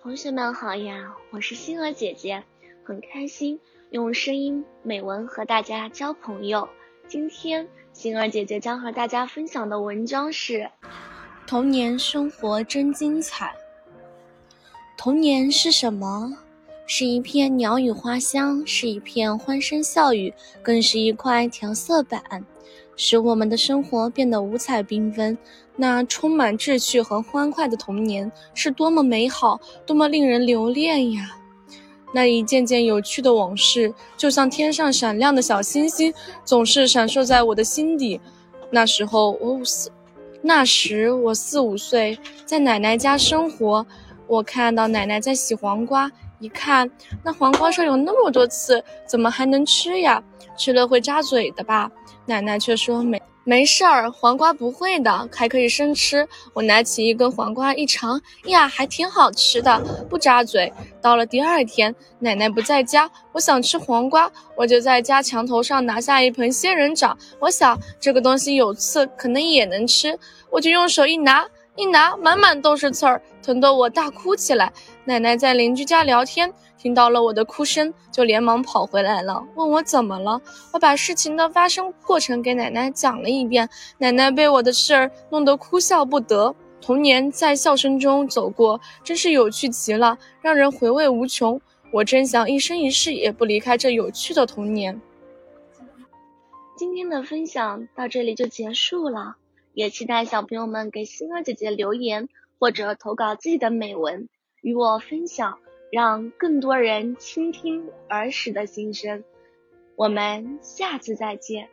同学们好呀，我是星儿姐姐，很开心用声音美文和大家交朋友。今天星儿姐姐将和大家分享的文章是《童年生活真精彩》。童年是什么？是一片鸟语花香，是一片欢声笑语，更是一块调色板，使我们的生活变得五彩缤纷。那充满志趣和欢快的童年是多么美好，多么令人留恋呀！那一件件有趣的往事，就像天上闪亮的小星星，总是闪烁在我的心底。那时候我五四，那时我四五岁，在奶奶家生活，我看到奶奶在洗黄瓜。一看，那黄瓜上有那么多刺，怎么还能吃呀？吃了会扎嘴的吧？奶奶却说没没事儿，黄瓜不会的，还可以生吃。我拿起一根黄瓜一尝，呀，还挺好吃的，不扎嘴。到了第二天，奶奶不在家，我想吃黄瓜，我就在家墙头上拿下一盆仙人掌。我想这个东西有刺，可能也能吃，我就用手一拿。一拿，满满都是刺儿，疼得我大哭起来。奶奶在邻居家聊天，听到了我的哭声，就连忙跑回来了，问我怎么了。我把事情的发生过程给奶奶讲了一遍，奶奶被我的事儿弄得哭笑不得。童年在笑声中走过，真是有趣极了，让人回味无穷。我真想一生一世也不离开这有趣的童年。今天的分享到这里就结束了。也期待小朋友们给星儿姐姐留言或者投稿自己的美文与我分享，让更多人倾听儿时的心声。我们下次再见。